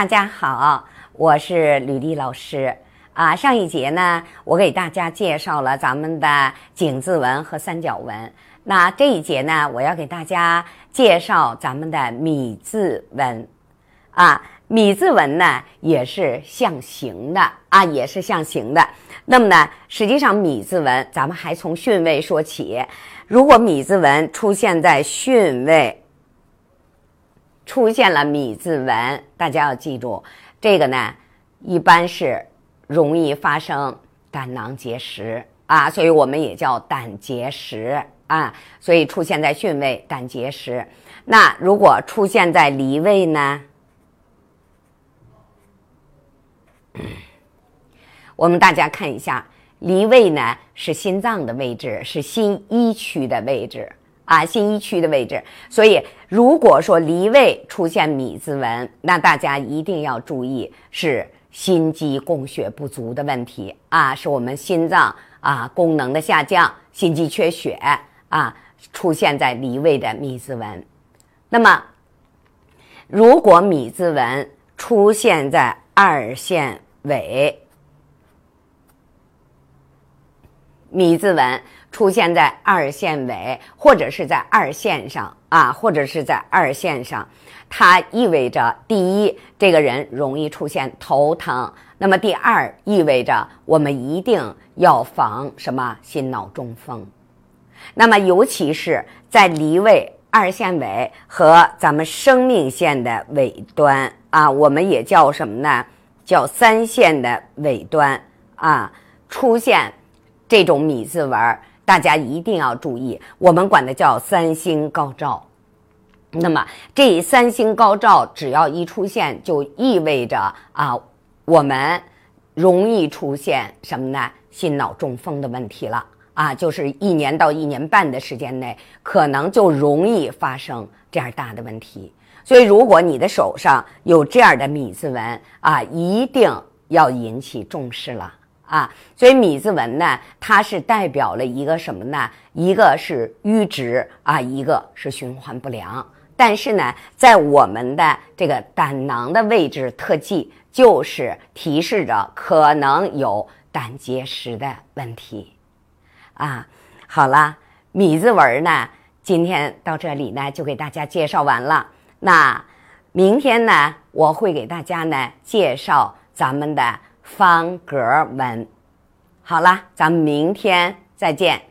大家好，我是吕丽老师啊。上一节呢，我给大家介绍了咱们的井字纹和三角纹。那这一节呢，我要给大家介绍咱们的米字纹啊。米字纹呢，也是象形的啊，也是象形的。那么呢，实际上米字纹，咱们还从巽位说起。如果米字纹出现在巽位，出现了米字纹，大家要记住，这个呢，一般是容易发生胆囊结石啊，所以我们也叫胆结石啊。所以出现在巽位，胆结石。那如果出现在离位呢？我们大家看一下，离位呢是心脏的位置，是心一区的位置啊，心一区的位置。所以，如果说离位出现米字纹，那大家一定要注意，是心肌供血不足的问题啊，是我们心脏啊功能的下降，心肌缺血啊，出现在离位的米字纹。那么，如果米字纹出现在二线尾，米字纹出现在二线尾，或者是在二线上啊，或者是在二线上，它意味着第一，这个人容易出现头疼；那么第二，意味着我们一定要防什么心脑中风。那么尤其是在离位二线尾和咱们生命线的尾端啊，我们也叫什么呢？叫三线的尾端啊，出现。这种米字纹，大家一定要注意，我们管它叫三星高照。那么这三星高照，只要一出现，就意味着啊，我们容易出现什么呢？心脑中风的问题了啊，就是一年到一年半的时间内，可能就容易发生这样大的问题。所以，如果你的手上有这样的米字纹啊，一定要引起重视了。啊，所以米字纹呢，它是代表了一个什么呢？一个是瘀滞啊，一个是循环不良。但是呢，在我们的这个胆囊的位置特记，就是提示着可能有胆结石的问题。啊，好了，米字纹呢，今天到这里呢，就给大家介绍完了。那明天呢，我会给大家呢介绍咱们的。方格文，好了，咱们明天再见。